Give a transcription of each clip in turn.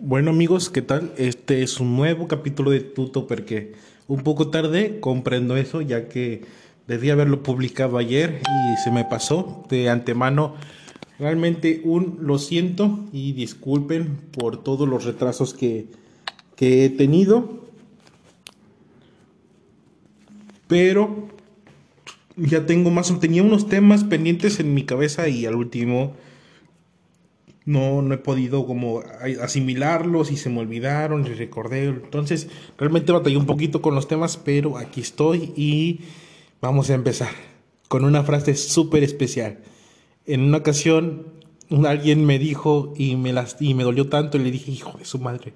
Bueno amigos, ¿qué tal? Este es un nuevo capítulo de Tuto porque un poco tarde, comprendo eso, ya que debí haberlo publicado ayer y se me pasó de antemano. Realmente un lo siento y disculpen por todos los retrasos que, que he tenido. Pero ya tengo más, tenía unos temas pendientes en mi cabeza y al último no, no he podido como asimilarlos y se me olvidaron y recordé. Entonces, realmente batallé un poquito con los temas, pero aquí estoy y vamos a empezar con una frase súper especial. En una ocasión, alguien me dijo y me, las, y me dolió tanto y le dije, hijo de su madre,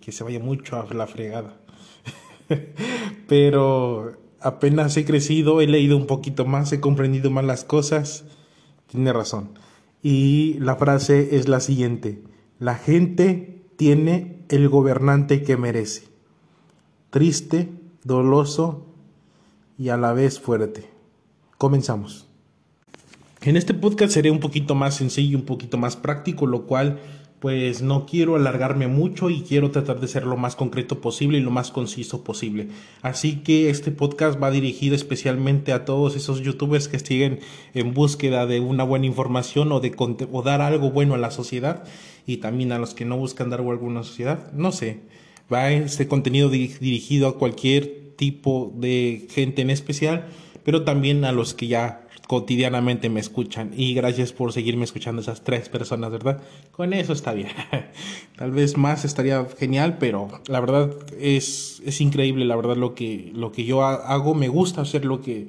que se vaya mucho a la fregada. pero apenas he crecido, he leído un poquito más, he comprendido más las cosas. Tiene razón y la frase es la siguiente, la gente tiene el gobernante que merece, triste, doloso y a la vez fuerte. Comenzamos. En este podcast seré un poquito más sencillo, un poquito más práctico, lo cual pues no quiero alargarme mucho y quiero tratar de ser lo más concreto posible y lo más conciso posible. Así que este podcast va dirigido especialmente a todos esos youtubers que siguen en búsqueda de una buena información o de o dar algo bueno a la sociedad y también a los que no buscan dar algo a la sociedad. No sé, va este contenido dirigido a cualquier tipo de gente en especial, pero también a los que ya cotidianamente me escuchan. Y gracias por seguirme escuchando esas tres personas, ¿verdad? Con eso está bien. Tal vez más estaría genial, pero la verdad es, es increíble, la verdad, lo que, lo que yo hago. Me gusta hacer lo que,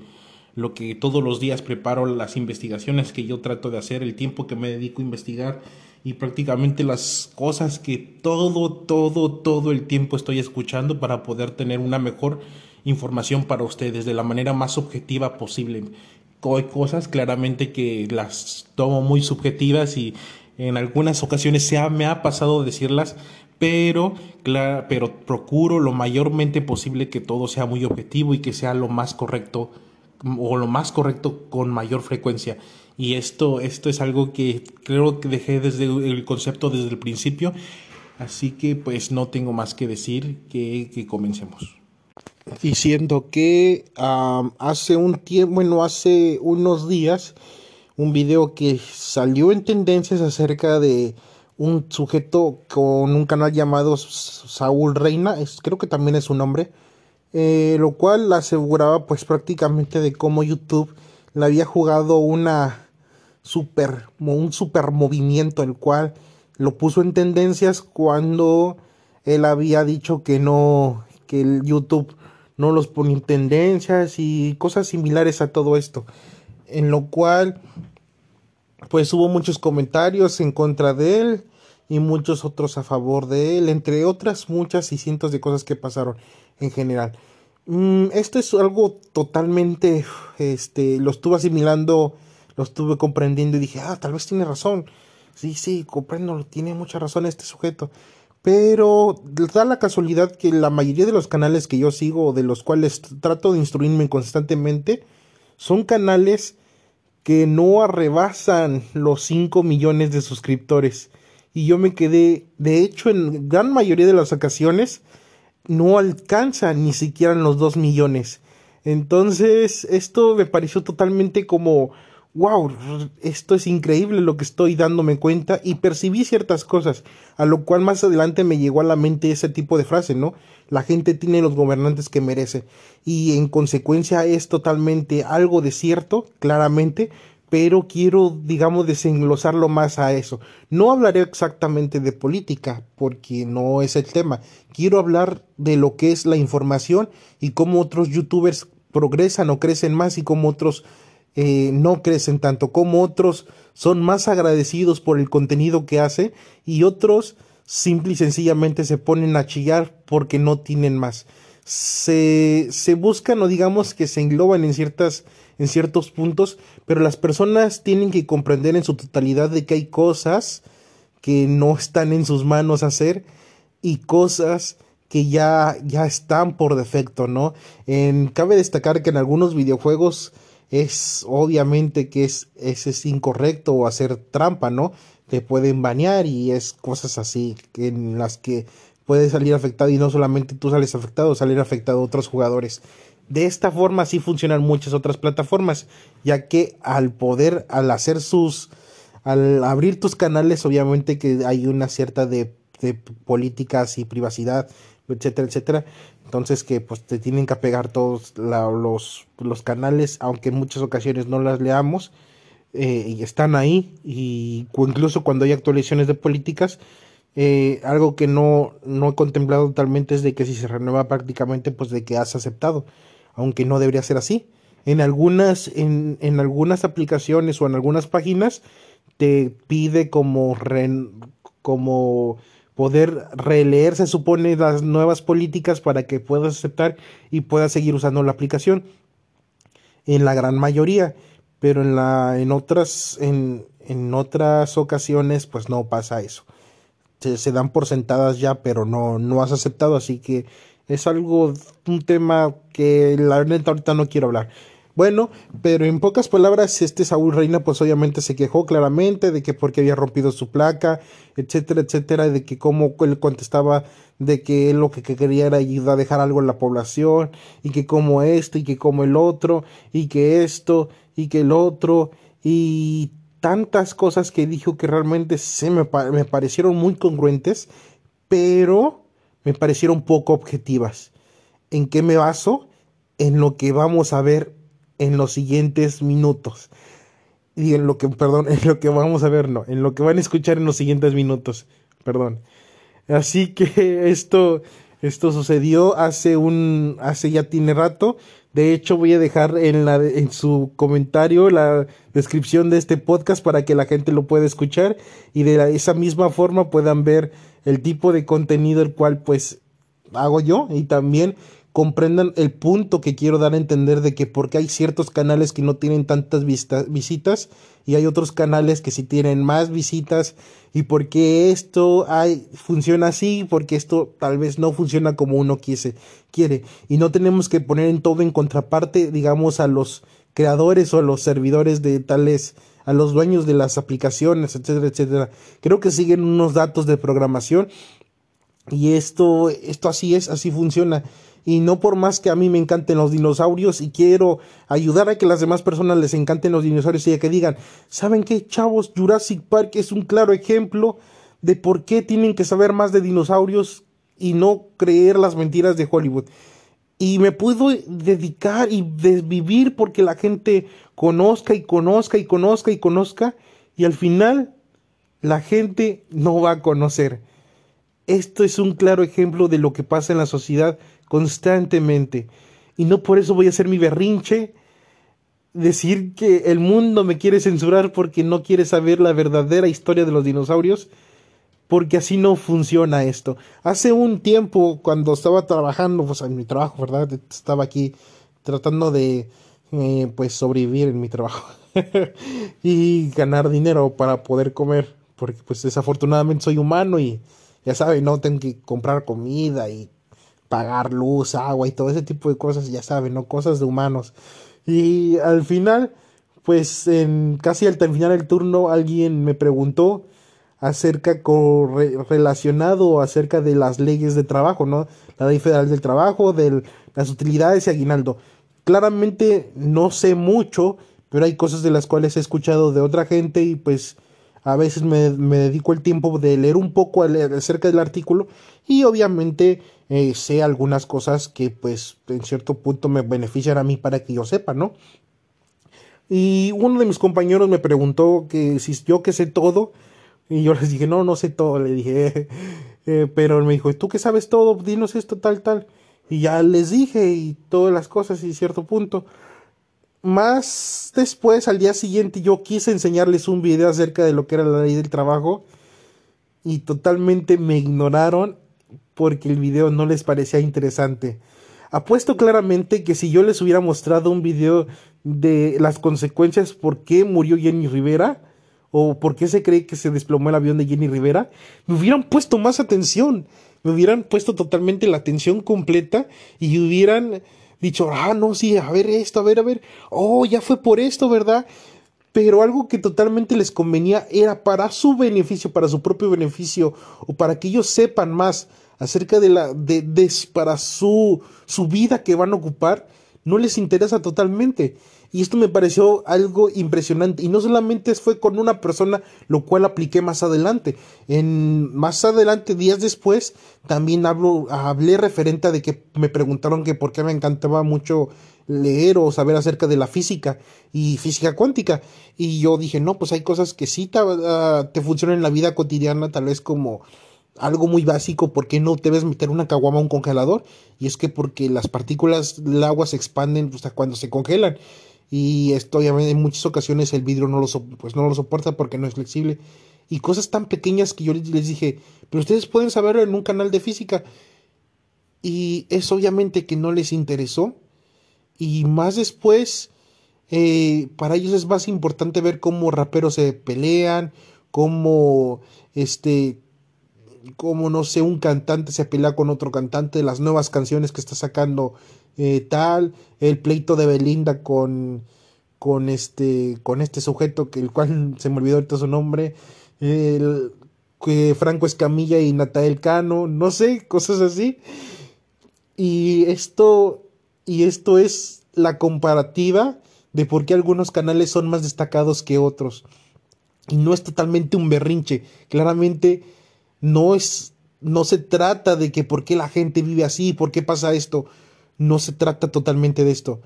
lo que todos los días preparo, las investigaciones que yo trato de hacer, el tiempo que me dedico a investigar y prácticamente las cosas que todo, todo, todo el tiempo estoy escuchando para poder tener una mejor información para ustedes de la manera más objetiva posible hay cosas claramente que las tomo muy subjetivas y en algunas ocasiones se me ha pasado decirlas, pero, pero procuro lo mayormente posible que todo sea muy objetivo y que sea lo más correcto o lo más correcto con mayor frecuencia. Y esto, esto es algo que creo que dejé desde el concepto desde el principio. Así que pues no tengo más que decir que, que comencemos diciendo que hace un tiempo, bueno, hace unos días, un video que salió en tendencias acerca de un sujeto con un canal llamado Saúl Reina, es, creo que también es su nombre, eh, lo cual aseguraba pues prácticamente de cómo YouTube le había jugado una super, un super movimiento, el cual lo puso en tendencias cuando él había dicho que no, que el YouTube no los ponen tendencias y cosas similares a todo esto. En lo cual, pues hubo muchos comentarios en contra de él y muchos otros a favor de él, entre otras muchas y cientos de cosas que pasaron en general. Mm, esto es algo totalmente, este, lo estuve asimilando, lo estuve comprendiendo y dije, ah, tal vez tiene razón. Sí, sí, comprendo, tiene mucha razón este sujeto. Pero da la casualidad que la mayoría de los canales que yo sigo, de los cuales trato de instruirme constantemente, son canales que no arrebasan los 5 millones de suscriptores. Y yo me quedé, de hecho, en gran mayoría de las ocasiones, no alcanza ni siquiera los 2 millones. Entonces, esto me pareció totalmente como wow, esto es increíble lo que estoy dándome cuenta y percibí ciertas cosas, a lo cual más adelante me llegó a la mente ese tipo de frase, ¿no? La gente tiene los gobernantes que merece y en consecuencia es totalmente algo de cierto, claramente, pero quiero, digamos, desenglosarlo más a eso. No hablaré exactamente de política, porque no es el tema. Quiero hablar de lo que es la información y cómo otros youtubers progresan o crecen más y cómo otros eh, no crecen tanto como otros son más agradecidos por el contenido que hace y otros simple y sencillamente se ponen a chillar porque no tienen más. Se, se buscan o digamos que se engloban en ciertas en ciertos puntos, pero las personas tienen que comprender en su totalidad de que hay cosas que no están en sus manos hacer y cosas que ya, ya están por defecto, ¿no? En, cabe destacar que en algunos videojuegos es obviamente que es, es, incorrecto o hacer trampa, ¿no? te pueden banear y es cosas así en las que puedes salir afectado y no solamente tú sales afectado, salir afectado otros jugadores. De esta forma sí funcionan muchas otras plataformas, ya que al poder, al hacer sus, al abrir tus canales, obviamente que hay una cierta de, de políticas y privacidad, etcétera, etcétera. Entonces que pues te tienen que apegar todos los, los canales, aunque en muchas ocasiones no las leamos, eh, y están ahí, y incluso cuando hay actualizaciones de políticas, eh, algo que no, no he contemplado totalmente es de que si se renueva prácticamente, pues de que has aceptado, aunque no debería ser así. En algunas, en, en algunas aplicaciones o en algunas páginas te pide como, como poder releer, se supone, las nuevas políticas para que puedas aceptar y puedas seguir usando la aplicación. En la gran mayoría, pero en, la, en, otras, en, en otras ocasiones, pues no pasa eso. Se, se, dan por sentadas ya, pero no, no has aceptado, así que es algo, un tema que la verdad ahorita no quiero hablar. Bueno, pero en pocas palabras, este Saúl Reina, pues obviamente se quejó claramente de que porque había rompido su placa, etcétera, etcétera, de que como él contestaba de que él lo que quería era ayudar a dejar algo en la población, y que como esto, y que como el otro, y que esto, y que el otro, y tantas cosas que dijo que realmente se me, me parecieron muy congruentes, pero me parecieron poco objetivas. ¿En qué me baso? En lo que vamos a ver en los siguientes minutos. Y en lo que, perdón, en lo que vamos a ver, no, en lo que van a escuchar en los siguientes minutos, perdón. Así que esto, esto sucedió hace un, hace ya tiene rato. De hecho, voy a dejar en la, en su comentario la descripción de este podcast para que la gente lo pueda escuchar y de esa misma forma puedan ver el tipo de contenido el cual pues hago yo y también comprendan el punto que quiero dar a entender de que porque hay ciertos canales que no tienen tantas visitas y hay otros canales que sí tienen más visitas y porque esto hay, funciona así, porque esto tal vez no funciona como uno quise, quiere. Y no tenemos que poner en todo en contraparte, digamos, a los creadores o a los servidores de tales, a los dueños de las aplicaciones, etcétera, etcétera. Creo que siguen unos datos de programación y esto, esto así es, así funciona y no por más que a mí me encanten los dinosaurios y quiero ayudar a que las demás personas les encanten los dinosaurios y a que digan, ¿saben qué, chavos? Jurassic Park es un claro ejemplo de por qué tienen que saber más de dinosaurios y no creer las mentiras de Hollywood. Y me puedo dedicar y desvivir porque la gente conozca y conozca y conozca y conozca y al final la gente no va a conocer. Esto es un claro ejemplo de lo que pasa en la sociedad constantemente. Y no por eso voy a hacer mi berrinche, decir que el mundo me quiere censurar porque no quiere saber la verdadera historia de los dinosaurios, porque así no funciona esto. Hace un tiempo, cuando estaba trabajando, pues en mi trabajo, ¿verdad? Estaba aquí tratando de, eh, pues, sobrevivir en mi trabajo y ganar dinero para poder comer, porque pues desafortunadamente soy humano y ya saben, no tengo que comprar comida y pagar luz, agua y todo ese tipo de cosas, ya saben, ¿no? Cosas de humanos. Y al final, pues en casi al terminar el turno, alguien me preguntó acerca con, relacionado acerca de las leyes de trabajo, ¿no? La ley federal del trabajo, de las utilidades y aguinaldo. Claramente no sé mucho, pero hay cosas de las cuales he escuchado de otra gente y pues a veces me, me dedico el tiempo de leer un poco acerca del artículo y obviamente eh, sé algunas cosas que pues en cierto punto me benefician a mí para que yo sepa, ¿no? Y uno de mis compañeros me preguntó que si yo que sé todo, y yo les dije, no, no sé todo, le dije, eh, pero me dijo, ¿tú que sabes todo? Dinos esto, tal, tal. Y ya les dije y todas las cosas y cierto punto. Más después, al día siguiente, yo quise enseñarles un video acerca de lo que era la ley del trabajo y totalmente me ignoraron porque el video no les parecía interesante. Apuesto claramente que si yo les hubiera mostrado un video de las consecuencias por qué murió Jenny Rivera o por qué se cree que se desplomó el avión de Jenny Rivera, me hubieran puesto más atención, me hubieran puesto totalmente la atención completa y hubieran dicho, ah, no, sí, a ver esto, a ver, a ver, oh, ya fue por esto, ¿verdad? pero algo que totalmente les convenía era para su beneficio, para su propio beneficio, o para que ellos sepan más acerca de la, de, de para su, su vida que van a ocupar, no les interesa totalmente. Y esto me pareció algo impresionante. Y no solamente fue con una persona, lo cual apliqué más adelante. En, más adelante, días después, también hablo, hablé referente a de que me preguntaron que por qué me encantaba mucho leer o saber acerca de la física y física cuántica. Y yo dije, no, pues hay cosas que sí te, ah, te funcionan en la vida cotidiana, tal vez como algo muy básico, ¿por qué no debes meter una caguama a un congelador? Y es que porque las partículas del agua se expanden hasta cuando se congelan. Y esto obviamente en muchas ocasiones el vidrio no lo, pues no soporta porque no es flexible. Y cosas tan pequeñas que yo les dije, pero ustedes pueden saberlo en un canal de física. Y es obviamente que no les interesó. Y más después, eh, para ellos es más importante ver cómo raperos se pelean, cómo este como no sé, un cantante se pelea con otro cantante, las nuevas canciones que está sacando eh, tal, el pleito de Belinda con, con este, con este sujeto que el cual se me olvidó ahorita su nombre, el, que Franco Escamilla y Natael Cano, no sé, cosas así. Y esto, y esto es la comparativa de por qué algunos canales son más destacados que otros. Y no es totalmente un berrinche, claramente no es, no se trata de que por qué la gente vive así, por qué pasa esto. No se trata totalmente de esto.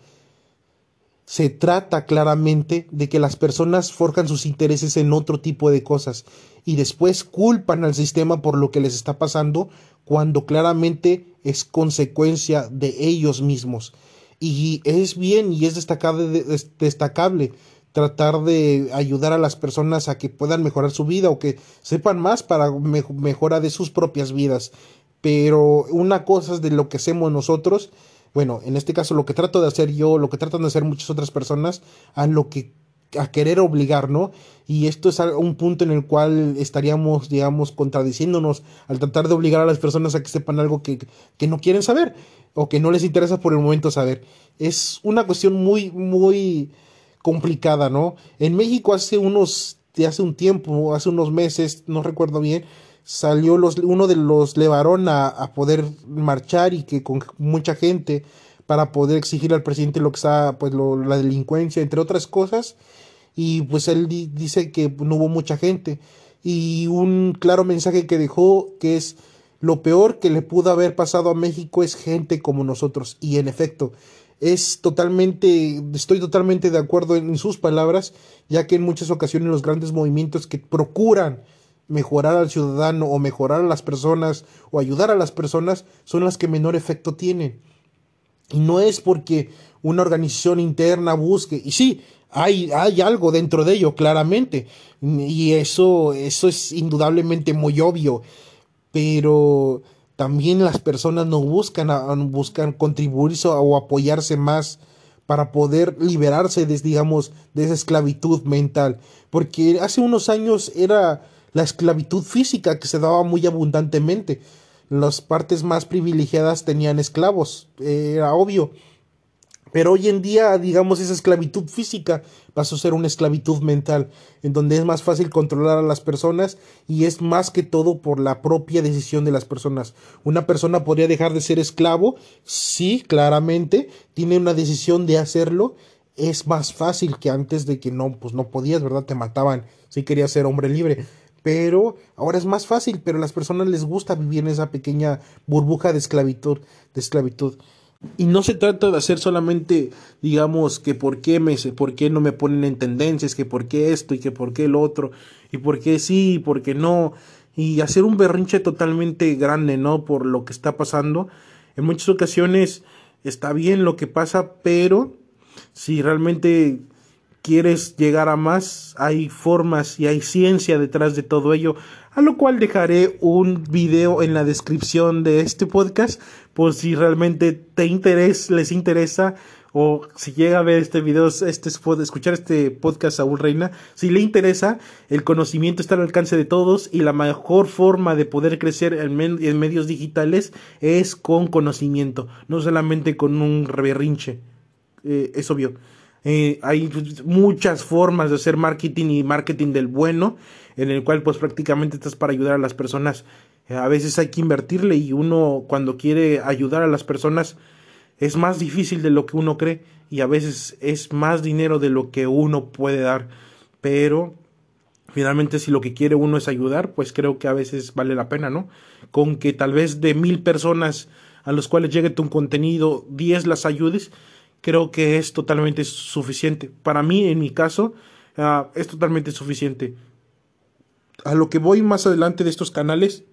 Se trata claramente de que las personas forjan sus intereses en otro tipo de cosas y después culpan al sistema por lo que les está pasando cuando claramente es consecuencia de ellos mismos. Y es bien y es destacable, destacable tratar de ayudar a las personas a que puedan mejorar su vida o que sepan más para mejora de sus propias vidas. Pero una cosa es de lo que hacemos nosotros, bueno, en este caso lo que trato de hacer yo, lo que tratan de hacer muchas otras personas, a lo que a querer obligar, ¿no? Y esto es un punto en el cual estaríamos, digamos, contradiciéndonos al tratar de obligar a las personas a que sepan algo que, que no quieren saber o que no les interesa por el momento saber. Es una cuestión muy, muy, complicada, ¿no? En México hace unos, hace un tiempo, hace unos meses, no recuerdo bien, salió los, uno de los Levarón a, a poder marchar y que con mucha gente para poder exigir al presidente lo que está, pues la delincuencia, entre otras cosas, y pues él dice que no hubo mucha gente. Y un claro mensaje que dejó que es lo peor que le pudo haber pasado a México es gente como nosotros. Y en efecto, es totalmente, estoy totalmente de acuerdo en, sus palabras, ya que en muchas ocasiones los grandes movimientos que procuran mejorar al ciudadano o mejorar a las personas o ayudar a las personas son las que menor efecto tienen. Y no es porque una organización interna busque, y sí, hay, hay algo dentro de ello, claramente, y eso, eso es indudablemente muy obvio, pero también las personas no buscan, buscan contribuirse o apoyarse más para poder liberarse de, digamos, de esa esclavitud mental. Porque hace unos años era la esclavitud física que se daba muy abundantemente. Las partes más privilegiadas tenían esclavos, era obvio. Pero hoy en día, digamos, esa esclavitud física pasó a ser una esclavitud mental, en donde es más fácil controlar a las personas y es más que todo por la propia decisión de las personas. Una persona podría dejar de ser esclavo, sí, claramente, tiene una decisión de hacerlo, es más fácil que antes de que no, pues no podías, ¿verdad? Te mataban si querías ser hombre libre. Pero ahora es más fácil, pero a las personas les gusta vivir en esa pequeña burbuja de esclavitud, de esclavitud. Y no se trata de hacer solamente, digamos, que por qué, me, por qué no me ponen en tendencias, que por qué esto y que por qué el otro, y por qué sí y por qué no, y hacer un berrinche totalmente grande, ¿no? Por lo que está pasando. En muchas ocasiones está bien lo que pasa, pero si realmente quieres llegar a más, hay formas y hay ciencia detrás de todo ello, a lo cual dejaré un video en la descripción de este podcast por si realmente te interesa, les interesa o si llega a ver este video, este, escuchar este podcast Saúl Reina, si le interesa, el conocimiento está al alcance de todos y la mejor forma de poder crecer en, en medios digitales es con conocimiento, no solamente con un berrinche, eh, es obvio. Eh, hay muchas formas de hacer marketing y marketing del bueno, en el cual pues prácticamente estás para ayudar a las personas. Eh, a veces hay que invertirle y uno cuando quiere ayudar a las personas es más difícil de lo que uno cree y a veces es más dinero de lo que uno puede dar. Pero finalmente si lo que quiere uno es ayudar, pues creo que a veces vale la pena, ¿no? Con que tal vez de mil personas a los cuales llegue tu contenido, diez las ayudes, creo que es totalmente suficiente. Para mí, en mi caso, ah, es totalmente suficiente. A lo que voy más adelante de estos canales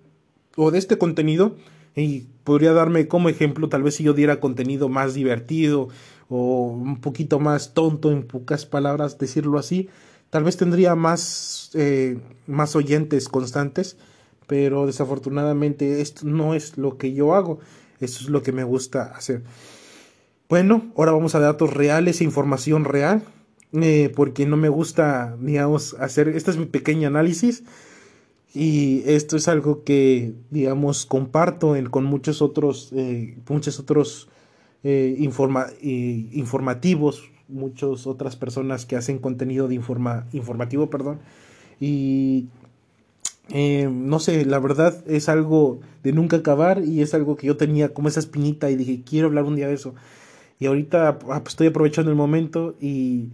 o de este contenido, y podría darme como ejemplo, tal vez si yo diera contenido más divertido o un poquito más tonto, en pocas palabras, decirlo así, tal vez tendría más, eh, más oyentes constantes, pero desafortunadamente esto no es lo que yo hago, esto es lo que me gusta hacer. Bueno, ahora vamos a datos reales e información real, eh, porque no me gusta, digamos, hacer, este es mi pequeño análisis y esto es algo que, digamos, comparto con muchos otros, eh, muchos otros eh, informativos, muchas otras personas que hacen contenido de informa, informativo, perdón, y no sé, la verdad es algo de nunca acabar y es algo que yo tenía como esa espinita y dije, quiero hablar un día de eso. Y ahorita ah, pues, estoy aprovechando el momento y,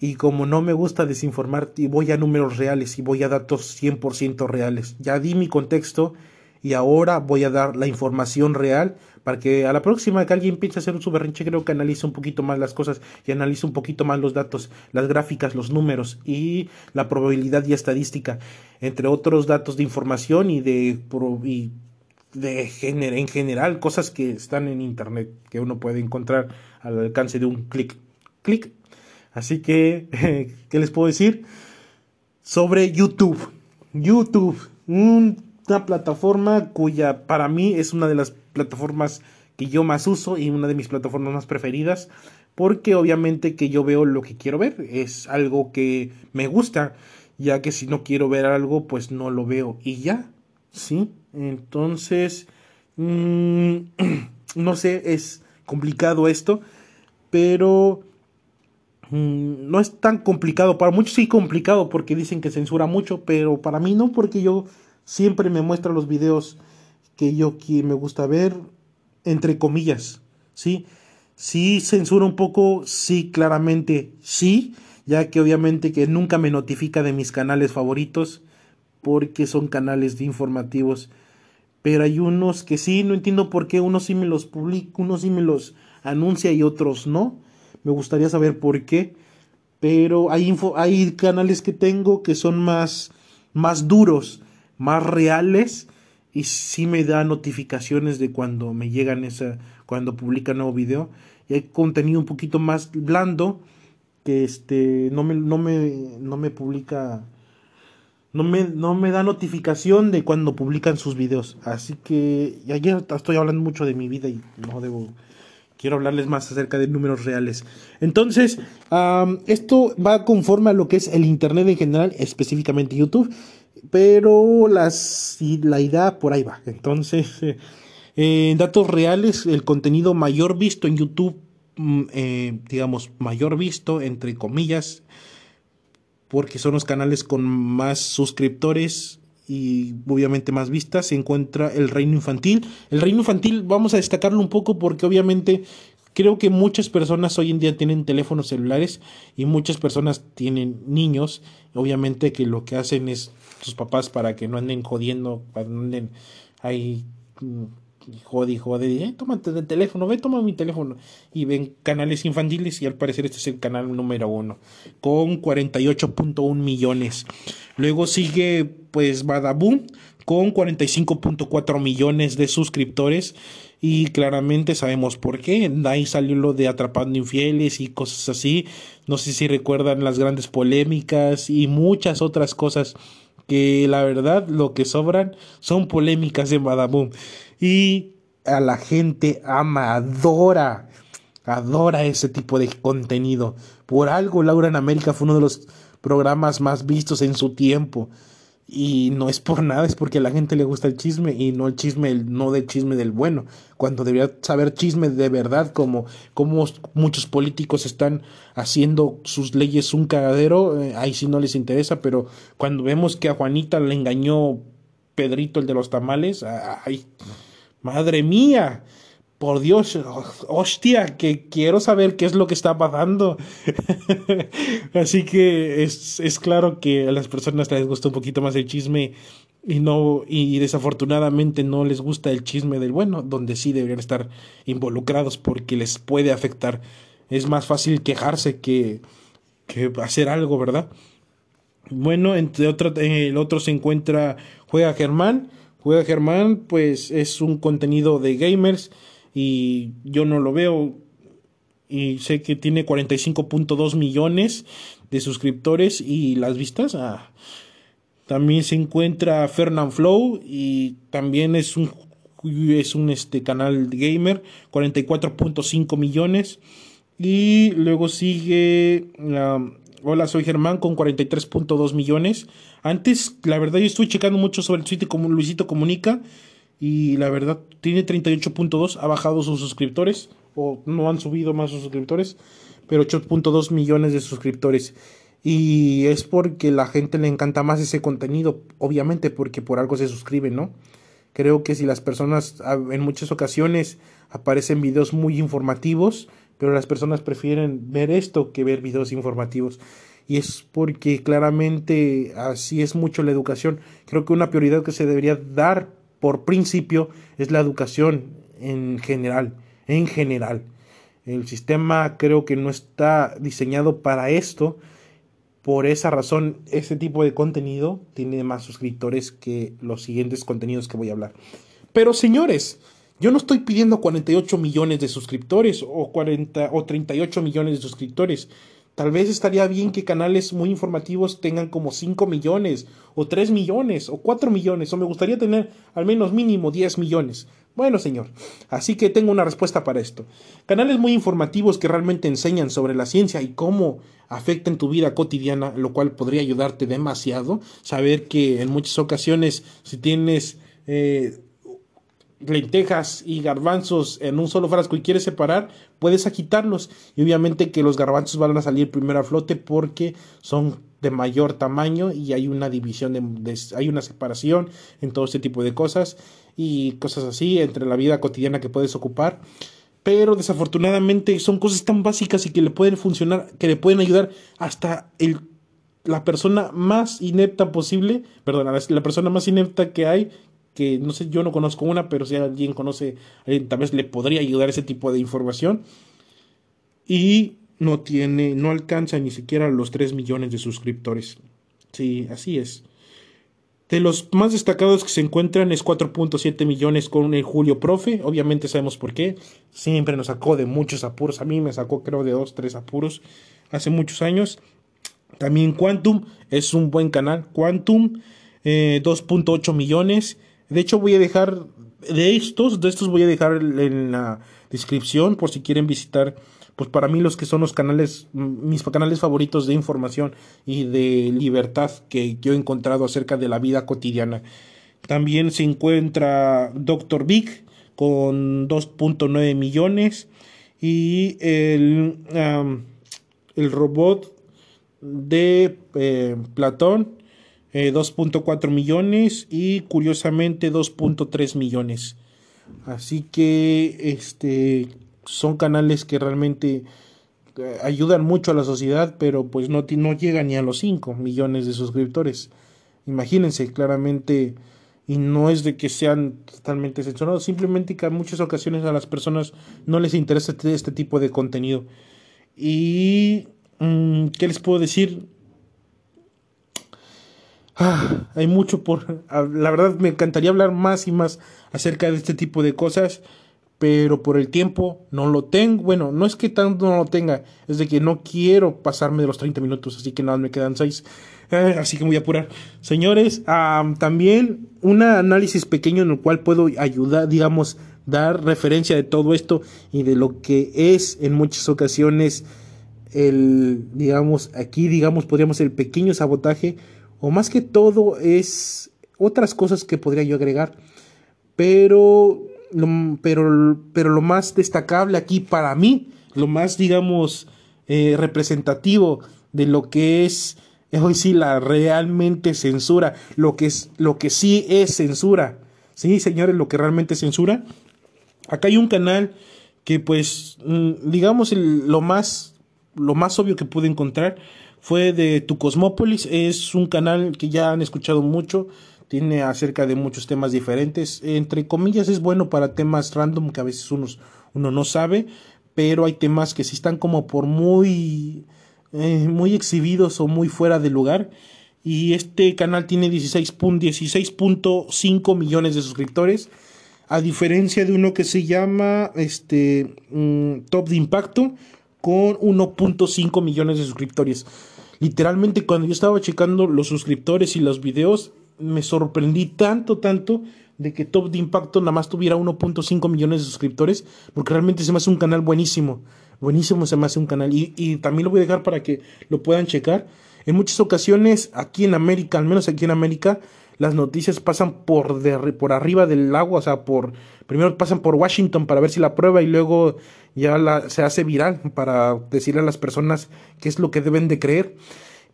y como no me gusta desinformar, voy a números reales y voy a datos 100% reales. Ya di mi contexto y ahora voy a dar la información real para que a la próxima que alguien piense hacer un superrinche creo que analice un poquito más las cosas y analice un poquito más los datos, las gráficas, los números y la probabilidad y estadística, entre otros datos de información y de y de en general, cosas que están en internet, que uno puede encontrar al alcance de un clic. Clic. Así que, ¿qué les puedo decir? Sobre YouTube. YouTube, una plataforma cuya para mí es una de las plataformas que yo más uso y una de mis plataformas más preferidas, porque obviamente que yo veo lo que quiero ver, es algo que me gusta, ya que si no quiero ver algo, pues no lo veo y ya, ¿sí? Entonces, mm, no sé, es complicado esto, pero mm, no es tan complicado. Para muchos sí complicado porque dicen que censura mucho, pero para mí no, porque yo siempre me muestro los videos que yo me gusta ver, entre comillas, ¿sí? Sí censura un poco, sí, claramente sí, ya que obviamente que nunca me notifica de mis canales favoritos porque son canales de informativos. Pero hay unos que sí, no entiendo por qué unos sí me los publica, unos sí me los anuncia y otros no. Me gustaría saber por qué. Pero hay, info, hay canales que tengo que son más, más duros, más reales y sí me da notificaciones de cuando me llegan esa, cuando publican nuevo video. Y hay contenido un poquito más blando que este no me, no me, no me publica no me, no me da notificación de cuando publican sus videos. Así que ayer estoy hablando mucho de mi vida y no debo. Quiero hablarles más acerca de números reales. Entonces, esto va conforme a lo que es el Internet en general, específicamente YouTube. Pero las, la idea por ahí va. Entonces, eh, en datos reales, el contenido mayor visto en YouTube, mm, eh, digamos, mayor visto, entre comillas, porque son los canales con más suscriptores y obviamente más vistas, se encuentra el reino infantil. El reino infantil vamos a destacarlo un poco porque obviamente creo que muchas personas hoy en día tienen teléfonos celulares y muchas personas tienen niños, obviamente que lo que hacen es sus papás para que no anden jodiendo, para no anden ahí mm, jode y jode, eh, tómate el teléfono, ve, toma mi teléfono. Y ven canales infantiles y al parecer este es el canal número uno, con 48.1 millones. Luego sigue pues Badaboom con 45.4 millones de suscriptores y claramente sabemos por qué. Ahí salió lo de Atrapando Infieles y cosas así. No sé si recuerdan las grandes polémicas y muchas otras cosas que la verdad lo que sobran son polémicas en Badaboom y a la gente ama, adora, adora ese tipo de contenido. Por algo Laura en América fue uno de los programas más vistos en su tiempo. Y no es por nada, es porque a la gente le gusta el chisme y no el chisme, el, no del chisme del bueno. Cuando debería saber chisme de verdad, como, como muchos políticos están haciendo sus leyes un cagadero, eh, ahí sí no les interesa, pero cuando vemos que a Juanita le engañó Pedrito, el de los tamales, ay, madre mía, por Dios, hostia, que quiero saber qué es lo que está pasando. Así que es, es, claro que a las personas les gusta un poquito más el chisme y no, y desafortunadamente no les gusta el chisme del bueno, donde sí deberían estar involucrados porque les puede afectar. Es más fácil quejarse que, que hacer algo, ¿verdad? Bueno, entre otro, el otro se encuentra Juega Germán. Juega Germán, pues es un contenido de gamers y yo no lo veo y sé que tiene 45.2 millones de suscriptores y las vistas. Ah. También se encuentra Fernand Flow y también es un es un este canal gamer 44.5 millones y luego sigue Hola, soy Germán con 43.2 millones. Antes, la verdad, yo estoy checando mucho sobre el sitio como Luisito Comunica y la verdad tiene 38.2, ha bajado sus suscriptores o no han subido más sus suscriptores, pero 8.2 millones de suscriptores. Y es porque la gente le encanta más ese contenido, obviamente porque por algo se suscriben, ¿no? Creo que si las personas en muchas ocasiones aparecen videos muy informativos, pero las personas prefieren ver esto que ver videos informativos. Y es porque claramente así es mucho la educación. Creo que una prioridad que se debería dar por principio es la educación en general, en general. El sistema creo que no está diseñado para esto. Por esa razón, este tipo de contenido tiene más suscriptores que los siguientes contenidos que voy a hablar. Pero señores, yo no estoy pidiendo 48 millones de suscriptores o 40 o 38 millones de suscriptores. Tal vez estaría bien que canales muy informativos tengan como 5 millones, o 3 millones, o 4 millones, o me gustaría tener al menos mínimo 10 millones. Bueno, señor, así que tengo una respuesta para esto. Canales muy informativos que realmente enseñan sobre la ciencia y cómo afecta en tu vida cotidiana, lo cual podría ayudarte demasiado. Saber que en muchas ocasiones, si tienes eh, lentejas y garbanzos en un solo frasco y quieres separar, puedes agitarlos. Y obviamente que los garbanzos van a salir primero a flote porque son de mayor tamaño y hay una división, de, hay una separación en todo este tipo de cosas y cosas así entre la vida cotidiana que puedes ocupar. Pero desafortunadamente son cosas tan básicas y que le pueden funcionar, que le pueden ayudar hasta el la persona más inepta posible, perdón, la persona más inepta que hay, que no sé, yo no conozco una, pero si alguien conoce, eh, tal vez le podría ayudar ese tipo de información. Y no tiene, no alcanza ni siquiera los 3 millones de suscriptores. Sí, así es. De los más destacados que se encuentran es 4.7 millones con el Julio Profe. Obviamente sabemos por qué. Siempre nos sacó de muchos apuros. A mí me sacó creo de 2, 3 apuros hace muchos años. También Quantum es un buen canal. Quantum, 2.8 eh, millones. De hecho, voy a dejar de estos, de estos voy a dejar en la descripción por si quieren visitar, pues para mí los que son los canales, mis canales favoritos de información y de libertad que yo he encontrado acerca de la vida cotidiana. También se encuentra Doctor Big con 2.9 millones y el, el robot de eh, Platón 2.4 eh, millones y curiosamente 2.3 millones. Así que este son canales que realmente eh, ayudan mucho a la sociedad, pero pues no, no llegan ni a los 5 millones de suscriptores. Imagínense, claramente, y no es de que sean totalmente censurados, simplemente que en muchas ocasiones a las personas no les interesa este, este tipo de contenido. Y, mm, ¿qué les puedo decir? Ah, hay mucho por... La verdad me encantaría hablar más y más acerca de este tipo de cosas, pero por el tiempo no lo tengo. Bueno, no es que tanto no lo tenga, es de que no quiero pasarme de los 30 minutos, así que nada, me quedan 6. Eh, así que me voy a apurar. Señores, también un análisis pequeño en el cual puedo ayudar, digamos, dar referencia de todo esto y de lo que es en muchas ocasiones el, digamos, aquí, digamos, podríamos el pequeño sabotaje o más que todo es otras cosas que podría yo agregar, pero lo, pero, pero lo más destacable aquí para mí, lo más digamos eh, representativo de lo que es hoy sí la realmente censura, lo que es lo que sí es censura. Sí, señores, lo que realmente es censura. Acá hay un canal que pues mm, digamos lo más lo más obvio que pude encontrar fue de Tu Cosmópolis, es un canal que ya han escuchado mucho, tiene acerca de muchos temas diferentes, entre comillas es bueno para temas random que a veces uno, no sabe, pero hay temas que sí están como por muy eh, muy exhibidos o muy fuera de lugar. Y este canal tiene 16.5 millones de suscriptores a diferencia de uno que se llama este mm, Top de Impacto con 1.5 millones de suscriptores. Literalmente cuando yo estaba checando los suscriptores y los videos, me sorprendí tanto, tanto de que Top de Impacto nada más tuviera 1.5 millones de suscriptores, porque realmente se me hace un canal buenísimo. Buenísimo se me hace un canal. Y, también lo voy a dejar para que lo puedan checar. En muchas ocasiones, aquí en América, al menos aquí en América, las noticias pasan por, de, por arriba del agua, o sea, por primero pasan por Washington para ver si la prueba y luego ya la, se hace viral para decirle a las personas qué es lo que deben de creer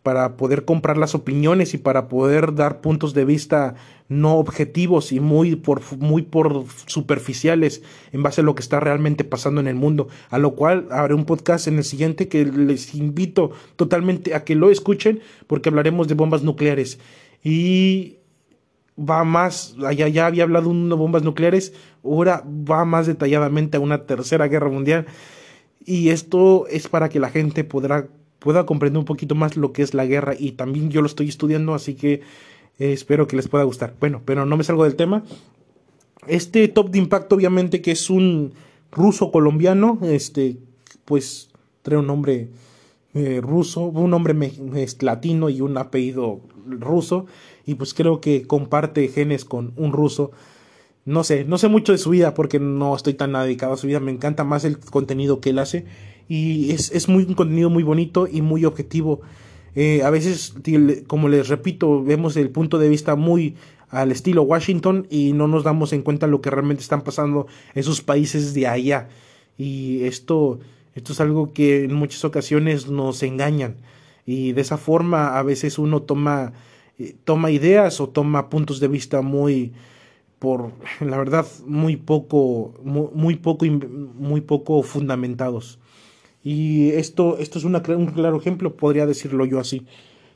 para poder comprar las opiniones y para poder dar puntos de vista no objetivos y muy por muy por superficiales en base a lo que está realmente pasando en el mundo, a lo cual haré un podcast en el siguiente que les invito totalmente a que lo escuchen porque hablaremos de bombas nucleares. Y va más, allá ya había hablado de bombas nucleares, ahora va más detalladamente a una tercera guerra mundial. Y esto es para que la gente podrá, pueda comprender un poquito más lo que es la guerra. Y también yo lo estoy estudiando, así que eh, espero que les pueda gustar. Bueno, pero no me salgo del tema. Este top de impacto, obviamente, que es un ruso colombiano, este, pues trae un nombre eh, ruso, un nombre latino y un apellido ruso y pues creo que comparte genes con un ruso. No sé, no sé mucho de su vida porque no estoy tan dedicado a su vida, me encanta más el contenido que él hace y es, es muy, un contenido muy bonito y muy objetivo. Eh, a veces, como les repito, vemos el punto de vista muy al estilo Washington y no nos damos en cuenta lo que realmente están pasando en sus países de allá. Y esto, esto es algo que en muchas ocasiones nos engañan. Y de esa forma a veces uno toma eh, toma ideas o toma puntos de vista muy por la verdad muy poco muy, poco muy poco fundamentados. Y esto esto es un claro ejemplo podría decirlo yo así.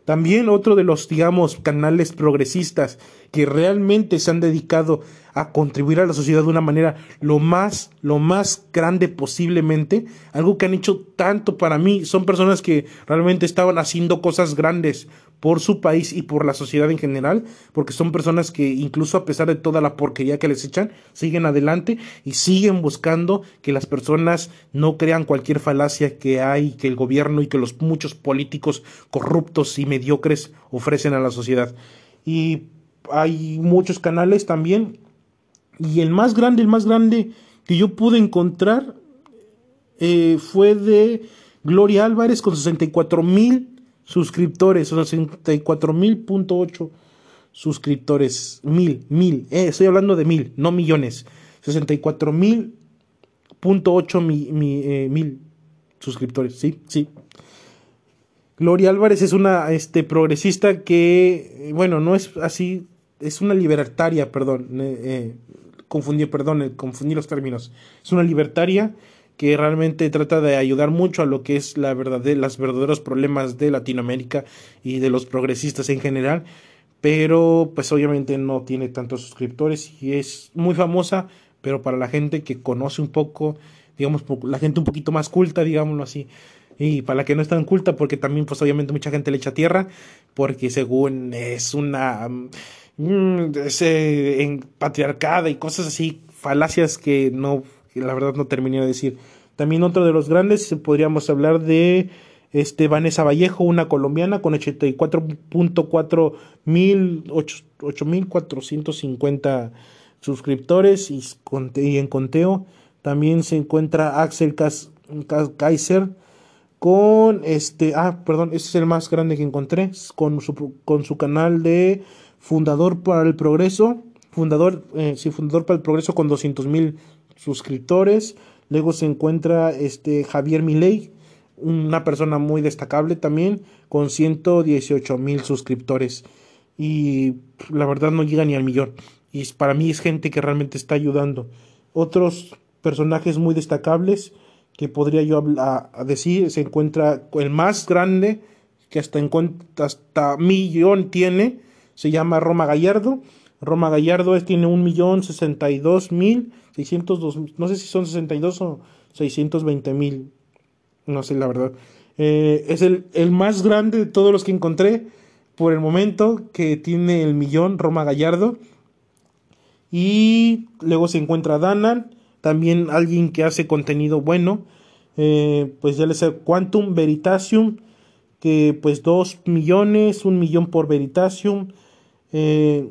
También otro de los digamos canales progresistas que realmente se han dedicado a contribuir a la sociedad de una manera lo más lo más grande posiblemente algo que han hecho tanto para mí son personas que realmente estaban haciendo cosas grandes por su país y por la sociedad en general, porque son personas que incluso a pesar de toda la porquería que les echan, siguen adelante y siguen buscando que las personas no crean cualquier falacia que hay, que el gobierno y que los muchos políticos corruptos y mediocres ofrecen a la sociedad. Y hay muchos canales también, y el más grande, el más grande que yo pude encontrar eh, fue de Gloria Álvarez con 64 mil suscriptores, 64 mil punto ocho suscriptores, mil, mil, eh, estoy hablando de mil, no millones, 64 mil punto ocho eh, mil suscriptores, sí, sí. Gloria Álvarez es una este, progresista que, bueno, no es así, es una libertaria, perdón, eh, confundí, perdón, confundí los términos, es una libertaria que realmente trata de ayudar mucho a lo que es la los verdaderos problemas de Latinoamérica y de los progresistas en general, pero pues obviamente no tiene tantos suscriptores y es muy famosa, pero para la gente que conoce un poco, digamos, la gente un poquito más culta, digámoslo así, y para la que no es tan culta, porque también pues obviamente mucha gente le echa tierra, porque según es una mm, es, en patriarcada y cosas así, falacias que no la verdad no terminé de decir. También otro de los grandes, podríamos hablar de este, Vanessa Vallejo, una colombiana con 84.4 mil, 8.450 suscriptores y, en conteo. También se encuentra Axel Kaiser con este, ah, perdón, este es el más grande que encontré, con su, con su canal de Fundador para el Progreso, fundador, eh, sí, Fundador para el Progreso con 200 mil suscriptores. Luego se encuentra este Javier Milei, una persona muy destacable también, con 118 mil suscriptores. Y la verdad no llega ni al millón. Y para mí es gente que realmente está ayudando. Otros personajes muy destacables que podría yo decir, se encuentra el más grande, que hasta, hasta millón tiene, se llama Roma Gallardo. Roma Gallardo tiene un millón sesenta y dos mil seiscientos dos, no sé si son sesenta y dos o seiscientos veinte mil, no sé la verdad. Eh, es el, el más grande de todos los que encontré por el momento que tiene el millón Roma Gallardo. Y luego se encuentra Danan, también alguien que hace contenido bueno, eh, pues ya les sé, Quantum Veritasium, que pues 2 millones, un millón por Veritasium, eh,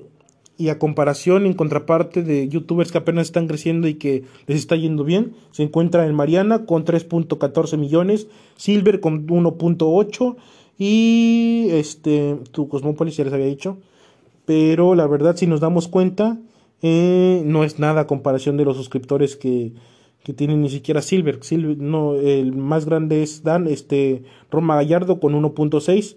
y a comparación, en contraparte de youtubers que apenas están creciendo y que les está yendo bien, se encuentra en Mariana con 3.14 millones, Silver con 1.8 y este, tu Cosmopolis ya les había dicho, pero la verdad si nos damos cuenta, eh, no es nada a comparación de los suscriptores que, que tienen ni siquiera Silver. Silver no, el más grande es Dan, este, Roma Gallardo con 1.6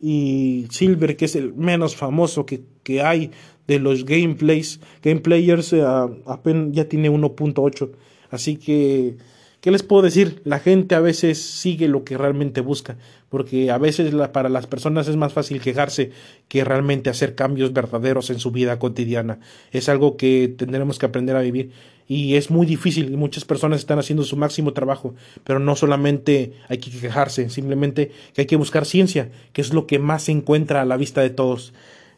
y Silver, que es el menos famoso que, que hay de los gameplays, gameplayers, uh, apenas ya tiene 1.8. Así que ¿Qué les puedo decir? La gente a veces sigue lo que realmente busca, porque a veces para las personas es más fácil quejarse que realmente hacer cambios verdaderos en su vida cotidiana. Es algo que tendremos que aprender a vivir y es muy difícil muchas personas están haciendo su máximo trabajo, pero no solamente hay que quejarse, simplemente que hay que buscar ciencia, que es lo que más se encuentra a la vista de todos.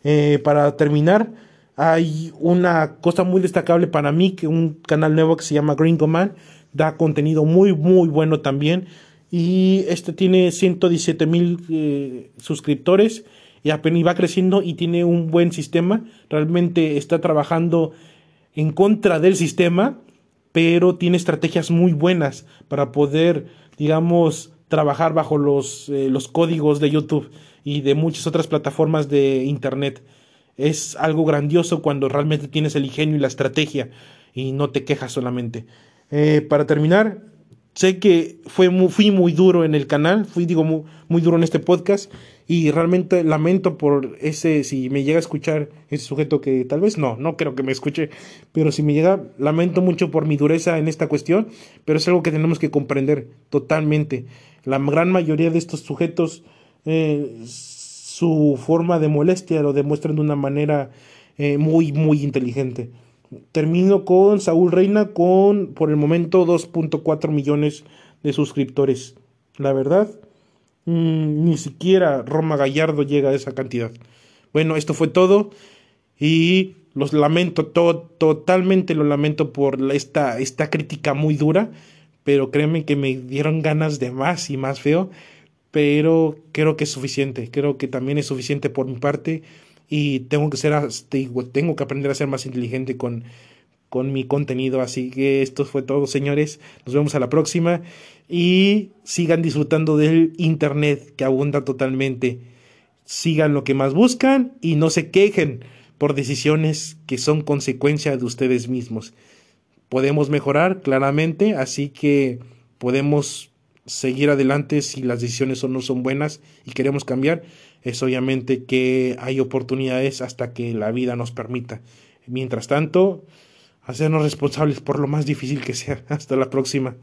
Eh, para terminar, hay una cosa muy destacable para mí, que un canal nuevo que se llama Gringo Man, da contenido muy, muy bueno también. Y este tiene 117 mil eh, suscriptores y apenas va creciendo y tiene un buen sistema. Realmente está trabajando en contra del sistema, pero tiene estrategias muy buenas para poder, digamos, trabajar bajo los, eh, los códigos de YouTube y de muchas otras plataformas de Internet. Es algo grandioso cuando realmente tienes el ingenio y la estrategia y no te quejas solamente. Eh, para terminar, sé que fue fui muy duro en el canal, fui digo muy, duro en este podcast y realmente lamento por ese, si me llega a escuchar ese sujeto que tal vez no, no creo que me escuche, pero si me llega, lamento mucho por mi dureza en esta cuestión, pero es algo que tenemos que comprender totalmente. La gran mayoría de estos sujetos, eh, su forma de molestia lo demuestran de una manera eh, muy, muy inteligente. Termino con Saúl Reina con por el momento 2.4 millones de suscriptores. La verdad, mm, ni siquiera Roma Gallardo llega a esa cantidad. Bueno, esto fue todo y los lamento, totalmente lo lamento por esta, esta crítica muy dura, pero créeme que me dieron ganas de más y más feo, pero creo que es suficiente, creo que también es suficiente por mi parte y tengo que ser tengo que aprender a ser más inteligente con con mi contenido así que esto fue todo señores nos vemos a la próxima y sigan disfrutando del internet que abunda totalmente. Sigan lo que más buscan y no se quejen por decisiones que son consecuencia de ustedes mismos podemos mejorar claramente así que podemos seguir adelante si las decisiones no son buenas y queremos cambiar es obviamente que hay oportunidades hasta que la vida nos permita. Mientras tanto, hacernos responsables por lo más difícil que sea. Hasta la próxima.